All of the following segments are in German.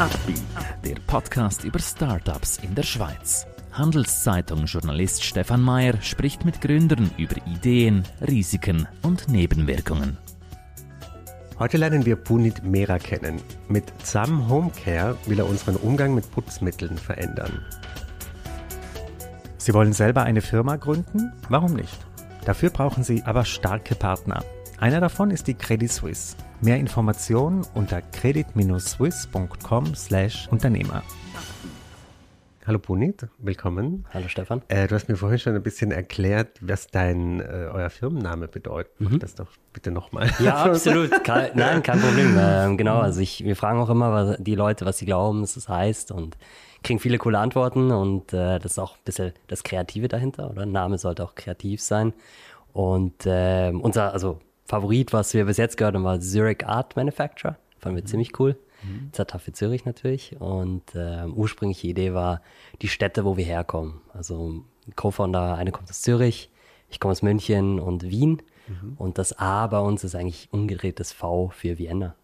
Upbeat, der Podcast über Startups in der Schweiz. Handelszeitung-Journalist Stefan Mayer spricht mit Gründern über Ideen, Risiken und Nebenwirkungen. Heute lernen wir Punit Mera kennen. Mit Sam Homecare will er unseren Umgang mit Putzmitteln verändern. Sie wollen selber eine Firma gründen? Warum nicht? Dafür brauchen Sie aber starke Partner. Einer davon ist die Credit Suisse. Mehr Informationen unter credit-swiss.com/Unternehmer. Hallo Punit, willkommen. Hallo Stefan. Äh, du hast mir vorhin schon ein bisschen erklärt, was dein äh, euer Firmenname bedeutet. Mach Mhm. das doch bitte nochmal. Ja, absolut. Kein, nein, kein Problem. Ähm, genau, also ich, wir fragen auch immer was, die Leute, was sie glauben, dass es heißt und kriegen viele coole Antworten und äh, das ist auch ein bisschen das Kreative dahinter, oder? Ein Name sollte auch kreativ sein. Und ähm, unser, also Favorit, was wir bis jetzt gehört haben, war Zurich Art Manufacturer. Fanden wir ziemlich cool. ZHF Zürich natürlich. Und ähm, ursprüngliche Idee war die Städte, wo wir herkommen. Also Co-Founder, eine kommt aus Zürich, ich komme aus München und Wien. Und das A bei uns ist eigentlich umgedrehtes V für Vienna.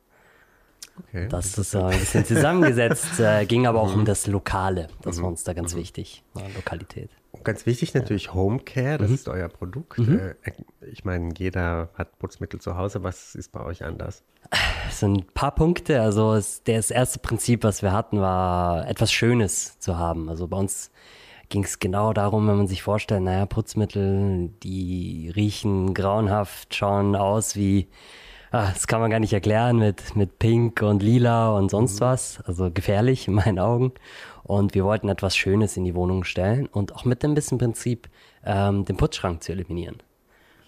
Okay. Das ist so ein bisschen zusammengesetzt, äh, ging aber auch um das Lokale. Das war uns da ganz wichtig, ja, Lokalität. Und Ganz wichtig natürlich Homecare, Mhm. das ist euer Produkt. Äh, ich meine, jeder hat Putzmittel zu Hause. Was ist bei euch anders? Es sind ein paar Punkte. Also es, das erste Prinzip, was wir hatten, war etwas Schönes zu haben. Also bei uns ging es genau darum, wenn man sich vorstellt, naja, Putzmittel, die riechen grauenhaft, schauen aus wie, ah, das kann man gar nicht erklären mit, mit Pink und Lila und sonst was. Also gefährlich in meinen Augen. Und wir wollten etwas Schönes in die Wohnung stellen und auch mit dem bisschen Prinzip, ähm, den Putzschrank zu eliminieren.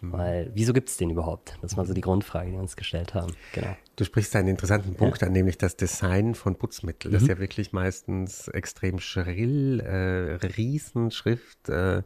Weil, wieso gibt es den überhaupt? Das war so die Grundfrage, die wir uns gestellt haben. Genau. Du sprichst einen interessanten Punkt an, nämlich das Design von Putzmitteln. Mhm. Das ist ja wirklich meistens extrem schrill, äh, Riesenschrift. Äh,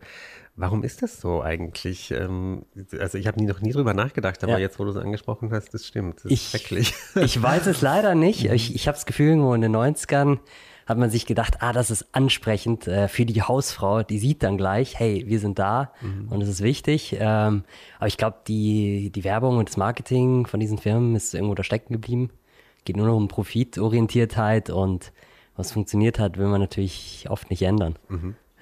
warum ist das so eigentlich? Ähm, also ich habe noch nie drüber nachgedacht, aber Ja. jetzt, wo du es angesprochen hast, das stimmt. Das ist Ich, schrecklich. ich weiß es leider nicht. Ich, ich habe das Gefühl, irgendwo in den 90ern hat man sich gedacht, ah, das ist ansprechend äh, für die Hausfrau. Die sieht dann gleich, hey, wir sind da und es ist wichtig. Ähm, aber ich glaube, die, die Werbung und das Marketing von diesen Firmen ist irgendwo da stecken geblieben. Geht nur noch um Profitorientiertheit und was funktioniert hat, will man natürlich oft nicht ändern.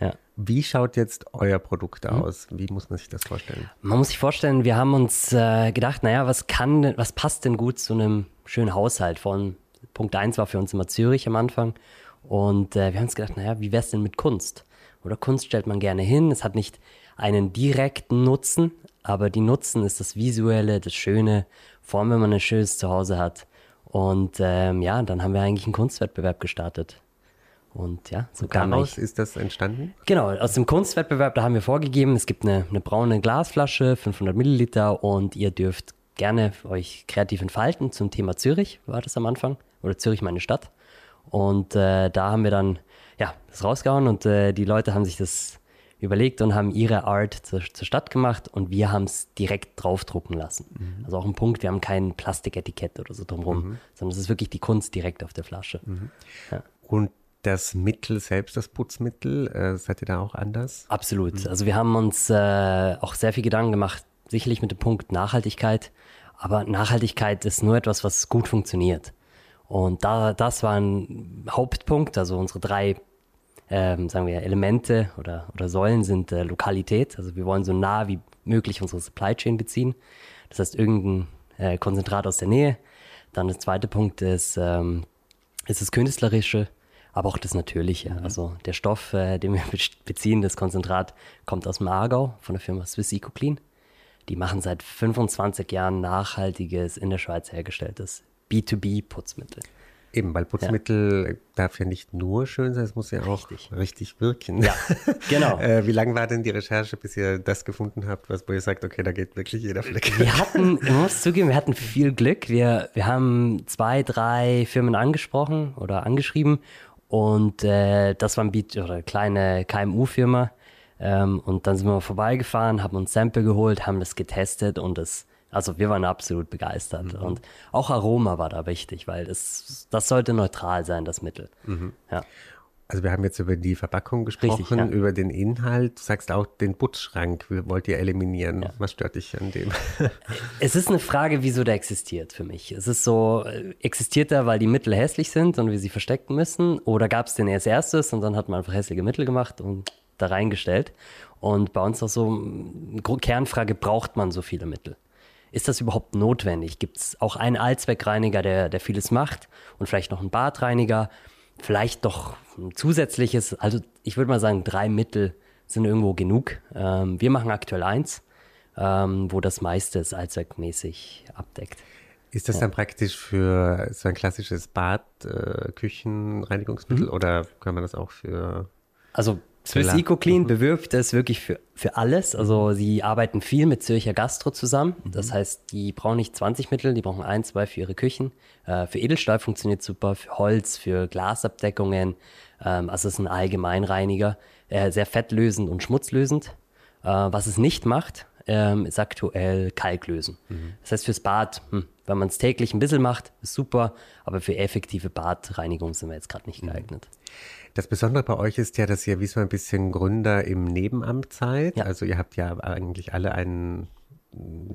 Ja. Wie schaut jetzt euer Produkt Mhm. aus? Wie muss man sich das vorstellen? Man muss sich vorstellen, wir haben uns äh, gedacht, naja, was kann denn, was passt denn gut zu einem schönen Haushalt? Von Punkt 1 war für uns immer Zürich am Anfang. Und äh, wir haben uns gedacht, naja, wie wär's denn mit Kunst? Oder Kunst stellt man gerne hin. Es hat nicht einen direkten Nutzen, aber die Nutzen ist das Visuelle, das Schöne, vor allem wenn man ein schönes Zuhause hat. Und ähm, ja, dann haben wir eigentlich einen Kunstwettbewerb gestartet. Und ja, so kam Daraus eigentlich ist das entstanden? Genau, aus dem Kunstwettbewerb, da haben wir vorgegeben, es gibt eine, eine braune Glasflasche, 500 Milliliter und ihr dürft gerne euch kreativ entfalten zum Thema Zürich, war das am Anfang, oder Zürich meine Stadt. Und äh, da haben wir dann, ja, das rausgehauen und äh, die Leute haben sich das überlegt und haben ihre Art zur, zur Stadt gemacht und wir haben es direkt draufdrucken lassen. Also auch ein Punkt, wir haben kein Plastiketikett oder so drumherum, sondern es ist wirklich die Kunst direkt auf der Flasche. Und das Mittel selbst, das Putzmittel, äh, seid ihr da auch anders? Absolut. Also wir haben uns äh, auch sehr viel Gedanken gemacht, sicherlich mit dem Punkt Nachhaltigkeit. Aber Nachhaltigkeit ist nur etwas, was gut funktioniert. Und da, das war ein Hauptpunkt. Also unsere drei, ähm, sagen wir, Elemente oder, oder Säulen sind äh, Lokalität. Also wir wollen so nah wie möglich unsere Supply Chain beziehen. Das heißt, irgendein äh, Konzentrat aus der Nähe. Dann der zweite Punkt ist, ähm, ist das Künstlerische, aber auch das Natürliche. Also der Stoff, äh, den wir be- beziehen, das Konzentrat, kommt aus dem Aargau von der Firma Swiss EcoClean. Die machen seit 25 Jahren nachhaltiges, in der Schweiz hergestelltes B2B-Putzmittel. Eben, weil Putzmittel darf ja nicht nur schön sein, es muss ja auch richtig, Richtig. wirken. Ja, genau. äh, wie lang war denn die Recherche, bis ihr das gefunden habt, was, wo ihr sagt, okay, da geht wirklich jeder Fleck? Wir hatten, ich muss zugeben, wir hatten viel Glück. Wir, wir haben zwei, drei Firmen angesprochen oder angeschrieben und äh, das war ein Beat oder eine kleine KMU-Firma. Ähm, und dann sind wir vorbeigefahren, haben uns Sample geholt, haben das getestet und es, also wir waren absolut begeistert. Und auch Aroma war da wichtig, weil das, das sollte neutral sein, das Mittel. Ja. Also wir haben jetzt über die Verpackung gesprochen, Richtig, ja. über den Inhalt. Du sagst auch, den Putzschrank wollt ihr eliminieren. Ja. Was stört dich an dem? Es ist eine Frage, wieso der existiert für mich. Es ist so, äh, existiert er, weil die Mittel hässlich sind und wir sie verstecken müssen? Oder gab es den als erstes und dann hat man einfach hässliche Mittel gemacht und da reingestellt? Und bei uns auch so, Kernfrage, braucht man so viele Mittel? Ist das überhaupt notwendig? Gibt es auch einen Allzweckreiniger, der, der vieles macht und vielleicht noch einen Badreiniger? Vielleicht doch ein zusätzliches, also ich würde mal sagen, drei Mittel sind irgendwo genug. Ähm, wir machen aktuell eins, ähm, wo das meiste es allzweckmäßig abdeckt. Ist das ja. dann praktisch für so ein klassisches Bad, äh, Küchenreinigungsmittel mhm. oder kann man das auch für. Also Swiss EcoClean mhm. bewirbt es wirklich für, für alles. Also sie arbeiten viel mit Zürcher Gastro zusammen. Mhm. Das heißt, die brauchen nicht 20 Mittel, die brauchen ein, zwei für ihre Küchen. Äh, für Edelstahl funktioniert super, für Holz, für Glasabdeckungen. Ähm, also es ist ein Allgemeinreiniger, äh, sehr fettlösend und schmutzlösend. Äh, was es nicht macht, ähm, ist aktuell Kalklösen. Mhm. Das heißt, fürs Bad, hm, wenn man es täglich ein bisschen macht, ist super, aber für effektive Badreinigung sind wir jetzt gerade nicht mhm. Das Besondere bei euch ist ja, dass ihr wie so ein bisschen Gründer im Nebenamt seid. Ja. Also ihr habt ja eigentlich alle einen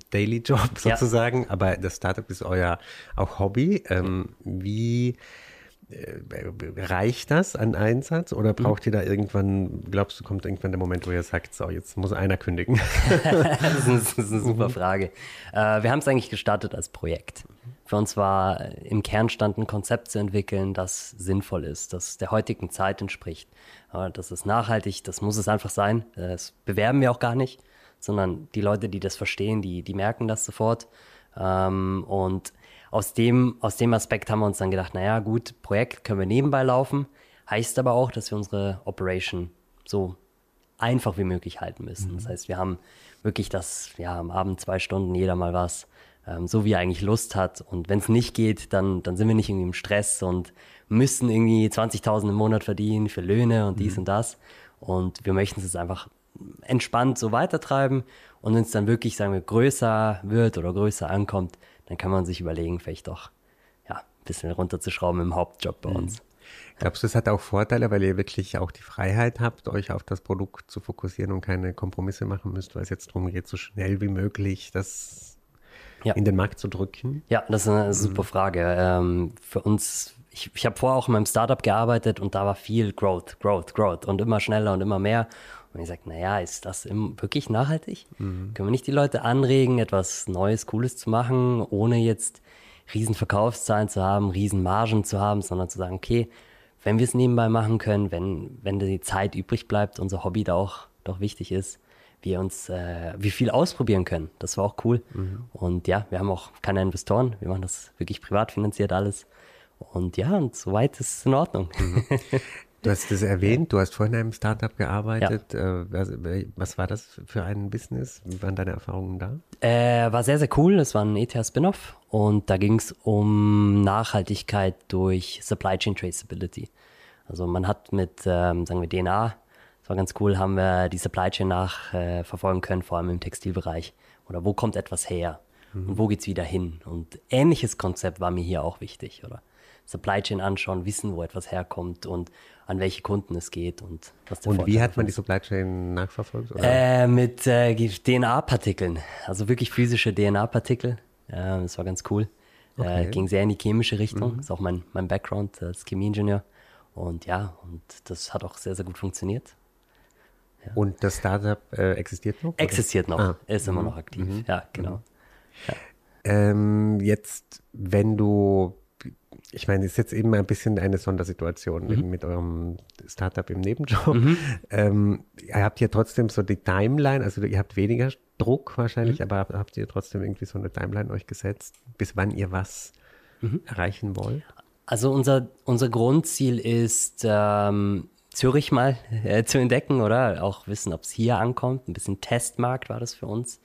Daily Job sozusagen, ja. aber das Startup ist euer auch Hobby. Ähm, wie äh, reicht das an Einsatz oder braucht ihr da irgendwann, glaubst du, kommt irgendwann der Moment, wo ihr sagt, so, jetzt muss einer kündigen? das, ist, das, ist, eine super Frage. Äh, wir haben es eigentlich gestartet als Projekt. Für uns war im Kern stand ein Konzept zu entwickeln, das sinnvoll ist, das der heutigen Zeit entspricht. Das ist nachhaltig, das muss es einfach sein. Das bewerben wir auch gar nicht, sondern die Leute, die das verstehen, die, die merken das sofort. Ähm, und aus dem, aus dem Aspekt haben wir uns dann gedacht, naja, gut, Projekt können wir nebenbei laufen, heißt aber auch, dass wir unsere Operation so einfach wie möglich halten müssen. Mhm. Das heißt, wir haben wirklich das, ja, am Abend zwei Stunden jeder mal was ähm, so wie er eigentlich Lust hat. Und wenn es nicht geht, dann, dann sind wir nicht irgendwie im Stress und müssen irgendwie 20.000 im Monat verdienen für Löhne und dies mhm. und das. Und wir möchten es einfach entspannt so weitertreiben. Und wenn es dann wirklich, sagen wir, größer wird oder größer ankommt, dann kann man sich überlegen, vielleicht doch ja, ein bisschen runterzuschrauben im Hauptjob bei mhm. uns. Glaubst du, es hat auch Vorteile, weil ihr wirklich auch die Freiheit habt, euch auf das Produkt zu fokussieren und keine Kompromisse machen müsst, weil es jetzt darum geht, so schnell wie möglich das ja. in den Markt zu drücken? Ja, das ist eine super Frage. Ähm, für uns, ich, ich habe vorher auch in meinem Startup gearbeitet und da war viel Growth, Growth, Growth und immer schneller und immer mehr. Und ich sage, naja, ist das wirklich nachhaltig? Mhm. Können wir nicht die Leute anregen, etwas Neues, Cooles zu machen, ohne jetzt riesen Verkaufszahlen zu haben, riesen Margen zu haben, sondern zu sagen, okay, wenn wir es nebenbei machen können, wenn, wenn die Zeit übrig bleibt, unser Hobby da auch doch wichtig ist, wir uns, äh, wie viel ausprobieren können. Das war auch cool. Mhm. Und ja, wir haben auch keine Investoren. Wir machen das wirklich privat finanziert alles. Und ja, und soweit ist es in Ordnung. Mhm. Du hast es erwähnt, du hast vorhin in einem Startup gearbeitet. Ja. Äh, was, was, war das für ein Business? Wie waren deine Erfahrungen da? Äh, war sehr, sehr cool. Es war ein ETH-Spin-Off und da ging es um Nachhaltigkeit durch Supply Chain Traceability. Also man hat mit, ähm, sagen wir, DNA war ganz cool, haben wir die Supply Chain nachverfolgen äh, können, vor allem im Textilbereich. Oder wo kommt etwas her? Mhm. Und wo geht es wieder hin? Und ähnliches Konzept war mir hier auch wichtig, oder? Supply Chain anschauen, wissen, wo etwas herkommt und an welche Kunden es geht und was der Und Vorteil wie hat man die Supply Chain nachverfolgt? Äh, mit äh, DNA-Partikeln, also wirklich physische DNA-Partikel. Äh, das war ganz cool. Äh, okay. ging sehr in die chemische Richtung. Mhm. Das ist auch mein, mein Background als Chemieingenieur. Und ja, und das hat auch sehr, sehr gut funktioniert. Ja. Und das Startup äh, existiert noch? Existiert oder? noch, ah. ist immer noch aktiv. Mhm. Ja, genau. Mhm. Ja. Ähm, jetzt, wenn du, ich meine, es ist jetzt eben ein bisschen eine Sondersituation mhm. mit eurem Startup im Nebenjob. Mhm. Ähm, ihr habt ja trotzdem so die Timeline, also ihr habt weniger Druck wahrscheinlich, mhm. aber habt ihr trotzdem irgendwie so eine Timeline euch gesetzt, bis wann ihr was mhm. erreichen wollt? Also unser, unser Grundziel ist, ähm, Zürich mal äh, zu entdecken, oder? Auch wissen, ob es hier ankommt. Ein bisschen Testmarkt war das für uns.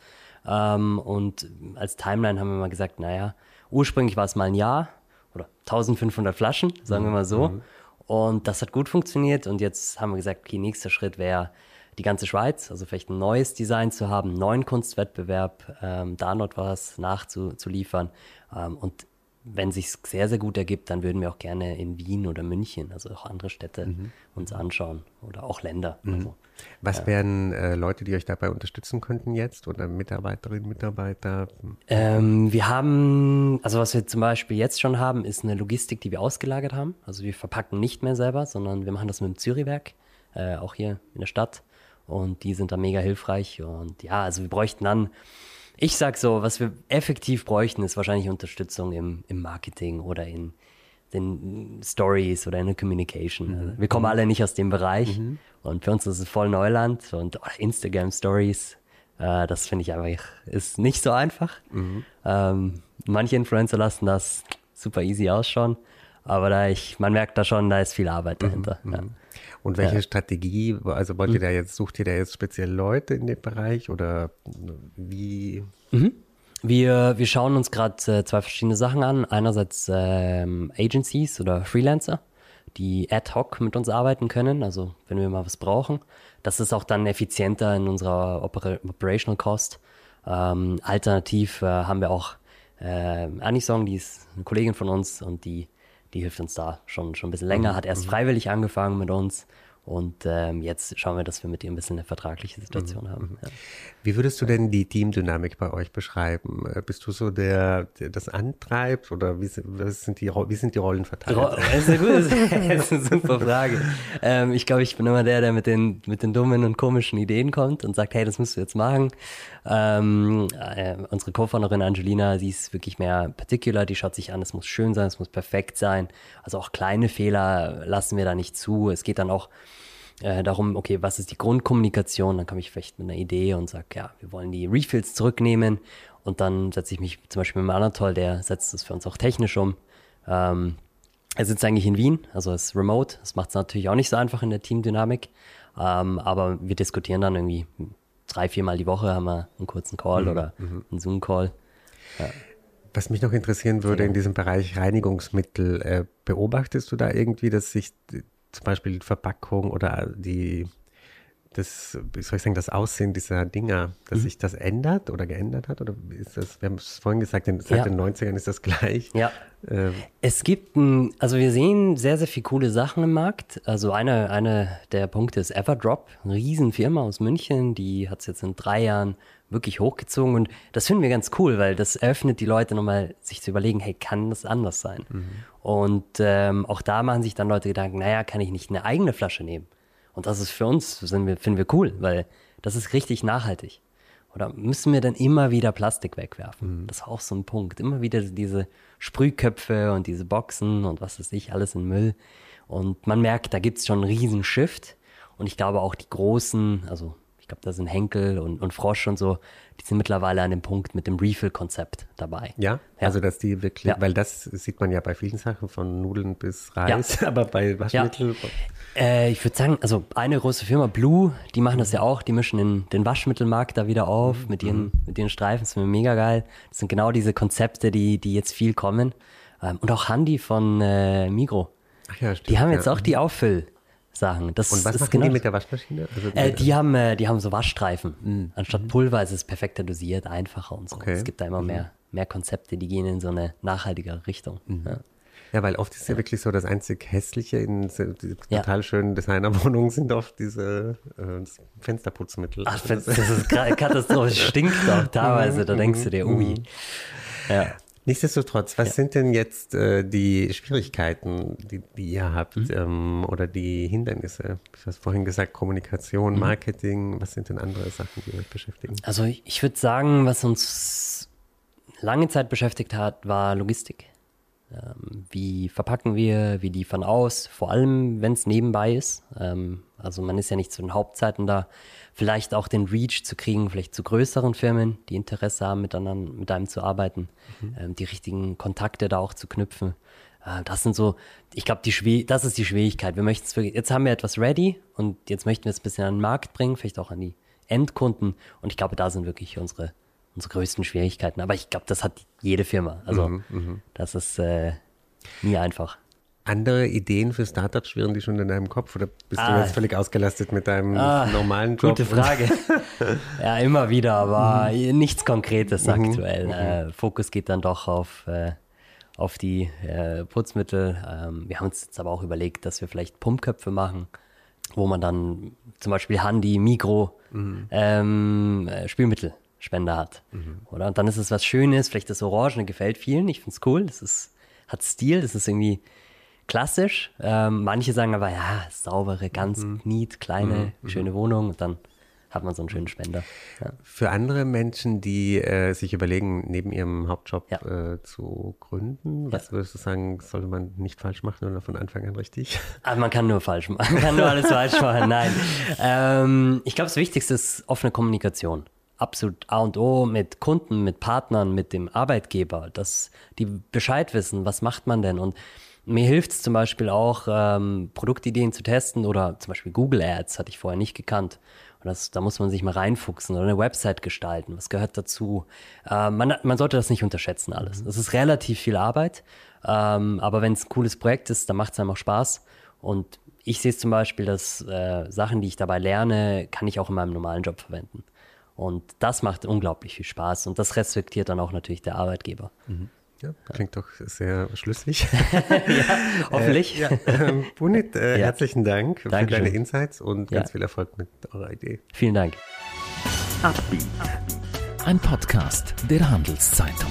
Ähm, und als Timeline haben wir mal gesagt, naja, ursprünglich war es mal ein Jahr oder 1500 Flaschen, sagen wir mal so. Mhm. Und das hat gut funktioniert. Und jetzt haben wir gesagt, okay, nächster Schritt wäre die ganze Schweiz, also vielleicht ein neues Design zu haben, einen neuen Kunstwettbewerb, ähm, da noch was nachzuliefern. Ähm, und wenn sich sehr, sehr gut ergibt, dann würden wir auch gerne in Wien oder München, also auch andere Städte, mhm. uns anschauen oder auch Länder. Mhm. Also, Was ja. wären äh, Leute, die euch dabei unterstützen könnten jetzt oder Mitarbeiterinnen, Mitarbeiter? Ähm, wir haben, also was wir zum Beispiel jetzt schon haben, ist eine Logistik, die wir ausgelagert haben. Also wir verpacken nicht mehr selber, sondern wir machen das mit dem Zürichwerk, äh, auch hier in der Stadt. Und die sind da mega hilfreich. Und ja, also wir bräuchten dann ich sag so, was wir effektiv bräuchten, ist wahrscheinlich Unterstützung im, im Marketing oder in den Stories oder in der Communication. Mhm. Also wir kommen mhm. alle nicht aus dem Bereich mhm. und für uns ist es voll Neuland und oh, Instagram Stories, äh, das finde ich einfach, ist nicht so einfach. Mhm. Ähm, manche Influencer lassen das super easy ausschauen, aber da ich, man merkt da schon, da ist viel Arbeit mhm. dahinter. Ja. Mhm. Und welche ja. Strategie, also wollt ihr da jetzt, sucht ihr da jetzt speziell Leute in dem Bereich oder wie? Mhm. Wir, wir schauen uns gerade äh, zwei verschiedene Sachen an. Einerseits ähm, Agencies oder Freelancer, die ad hoc mit uns arbeiten können, also wenn wir mal was brauchen. Das ist auch dann effizienter in unserer Oper Operational Cost. Ähm, alternativ äh, haben wir auch äh, Anisong, die ist eine Kollegin von uns und die die hilft uns da schon, schon ein bisschen länger, mhm. hat erst mhm. freiwillig angefangen mit uns und ähm, jetzt schauen wir, dass wir mit ihr ein bisschen eine vertragliche Situation mhm. haben. Ja. Wie würdest du denn die Teamdynamik bei euch beschreiben? Äh, bist du so der, der das antreibt oder wie, sind, die, wie sind die Rollen verteilt? Das ist eine, gute, das ist eine super Frage. Ähm, ich glaube, ich bin immer der, der mit den, mit den dummen und komischen Ideen kommt und sagt, hey, das müsst du jetzt machen. Ähm, äh, unsere Co-Founderin Angelina, sie ist wirklich mehr particular, die schaut sich an, es muss schön sein, es muss perfekt sein. Also auch kleine Fehler lassen wir da nicht zu. Es geht dann auch äh, darum, okay, was ist die Grundkommunikation? Dann komme ich vielleicht mit einer Idee und sage, ja, wir wollen die Refills zurücknehmen. Und dann setze ich mich zum Beispiel mit Anatol, der setzt das für uns auch technisch um. Ähm, er sitzt eigentlich in Wien, also ist remote. Das macht es natürlich auch nicht so einfach in der Teamdynamik. Ähm, aber wir diskutieren dann irgendwie drei, viermal die Woche, haben wir einen kurzen Call mhm. oder mhm. einen Zoom-Call. Ja. Was mich noch interessieren würde in diesem Bereich Reinigungsmittel, äh, beobachtest du da irgendwie, dass sich zum Beispiel die Verpackung oder die, das, wie soll ich sagen, das Aussehen dieser Dinger, dass mhm. sich das ändert oder geändert hat? Oder ist das, wir haben es vorhin gesagt, seit ja. den 90ern ist das gleich. Ja. Ähm. Es gibt, ein, also wir sehen sehr, sehr viele coole Sachen im Markt. Also eine, eine der Punkte ist Everdrop, eine Riesenfirma aus München, die hat es jetzt in drei Jahren wirklich hochgezogen und das finden wir ganz cool, weil das eröffnet die Leute nochmal, sich zu überlegen, hey, kann das anders sein? Mhm. Und ähm, auch da machen sich dann Leute Gedanken, naja, kann ich nicht eine eigene Flasche nehmen? Und das ist für uns, wir, finden wir cool, weil das ist richtig nachhaltig. Oder müssen wir dann immer wieder Plastik wegwerfen? Mhm. Das ist auch so ein Punkt. Immer wieder diese Sprühköpfe und diese Boxen und was weiß ich, alles in Müll. Und man merkt, da gibt es schon einen riesen Shift. Und ich glaube auch die großen, also ich glaube, da sind Henkel und, und Frosch und so, die sind mittlerweile an dem Punkt mit dem Refill-Konzept dabei. Ja? ja? also dass die wirklich, ja. weil das sieht man ja bei vielen Sachen, von Nudeln bis Reis, ja. aber bei Waschmittel. Äh, ich würde sagen, also eine große Firma, Blue, die machen das ja auch, die mischen den, den Waschmittelmarkt da wieder auf mhm. mit, ihren, mhm. mit ihren Streifen, das ist mir mega geil. Das sind genau diese Konzepte, die, die jetzt viel kommen. Ähm, und auch Handy von äh, Migro. Ach ja, stimmt, die haben jetzt auch die Auffüll. Sachen. Das und was machen genau, die mit der Waschmaschine? Also äh, die, haben, äh, die haben so Waschstreifen. Mhm. Anstatt Pulver ist es perfekter dosiert, einfacher und so. Okay. Es gibt da immer mhm. mehr, mehr Konzepte, die gehen in so eine nachhaltigere Richtung. Mhm. Ja. ja. weil oft ist ja. ja wirklich so, das einzig Hässliche in die total ja. schönen Designerwohnungen sind oft diese äh, Fensterputzmittel. Ach, das ist katastrophisch. stinkt auch teilweise. Da denkst du dir, ui. Mhm. Ja. Nichtsdestotrotz, was ja. sind denn jetzt äh, die Schwierigkeiten, die, die ihr habt mhm. ähm, oder die Hindernisse? Du hast vorhin gesagt, Kommunikation, mhm. Marketing. Was sind denn andere Sachen, die euch beschäftigen? Also ich würde sagen, was uns lange Zeit beschäftigt hat, war Logistik. Ähm, wie verpacken wir, wie liefern aus, vor allem wenn es nebenbei ist. Ähm, also man ist ja nicht zu den Hauptzeiten da vielleicht auch den Reach zu kriegen, vielleicht zu größeren Firmen, die Interesse haben, miteinander, mit einem zu arbeiten, mhm. ähm, die richtigen Kontakte da auch zu knüpfen. Äh, das sind so, ich glaube, die das ist die Schwierigkeit. Wir möchten jetzt haben wir etwas ready und jetzt möchten wir es ein bisschen an den Markt bringen, vielleicht auch an die Endkunden. Und ich glaube, da sind wirklich unsere, unsere größten Schwierigkeiten. Aber ich glaube, das hat jede Firma. Also mhm, mhm. das ist äh, nie einfach andere Ideen für Startups schwirren die schon in deinem Kopf oder bist ah, du jetzt völlig ausgelastet mit deinem ah, normalen Job? Gute Frage. ja, immer wieder, aber mhm. nichts Konkretes mhm. aktuell. Mhm. Äh, Fokus geht dann doch auf, äh, auf die äh, Putzmittel. Ähm, wir haben uns jetzt aber auch überlegt, dass wir vielleicht Pumpköpfe machen, wo man dann zum Beispiel Handy, Mikro, mhm. ähm, äh, Spülmittelspender hat. Mhm. Oder? Und dann ist es was Schönes, vielleicht das Orangene gefällt vielen. Ich finde es cool. Das ist, hat Stil, das ist irgendwie klassisch. Ähm, manche sagen aber, ja, saubere, ganz mhm. neat, kleine, mhm. schöne Wohnung. Und dann hat man so einen schönen Spender. Ja. Für andere Menschen, die äh, sich überlegen, neben ihrem Hauptjob ja. äh, zu gründen, was ja. würdest du sagen, sollte man nicht falsch machen oder von Anfang an richtig? Also man kann nur falsch machen, man kann nur alles falsch machen, nein. Ähm, ich glaube, das Wichtigste ist offene Kommunikation. Absolut A und O mit Kunden, mit Partnern, mit dem Arbeitgeber, dass die Bescheid wissen, was macht man denn und mir hilft es zum Beispiel auch, ähm, Produktideen zu testen oder zum Beispiel Google Ads hatte ich vorher nicht gekannt. Das, da muss man sich mal reinfuchsen oder eine Website gestalten. Was gehört dazu? Äh, man, man, sollte das nicht unterschätzen alles. Mhm. Das ist relativ viel Arbeit, ähm, aber wenn es ein cooles Projekt ist, dann macht es einem auch Spaß. Und ich sehe es zum Beispiel, dass äh, Sachen, die ich dabei lerne, kann ich auch in meinem normalen Job verwenden. Und das macht unglaublich viel Spaß und das respektiert dann auch natürlich der Arbeitgeber. Mhm. Ja, klingt doch sehr schlüssig. ja, hoffentlich. Äh, ja, äh, Punit, äh, ja. herzlichen Dank Dankeschön. für deine Insights und ganz viel Erfolg mit eurer Idee. Vielen Dank. Ein Podcast der Handelszeitung.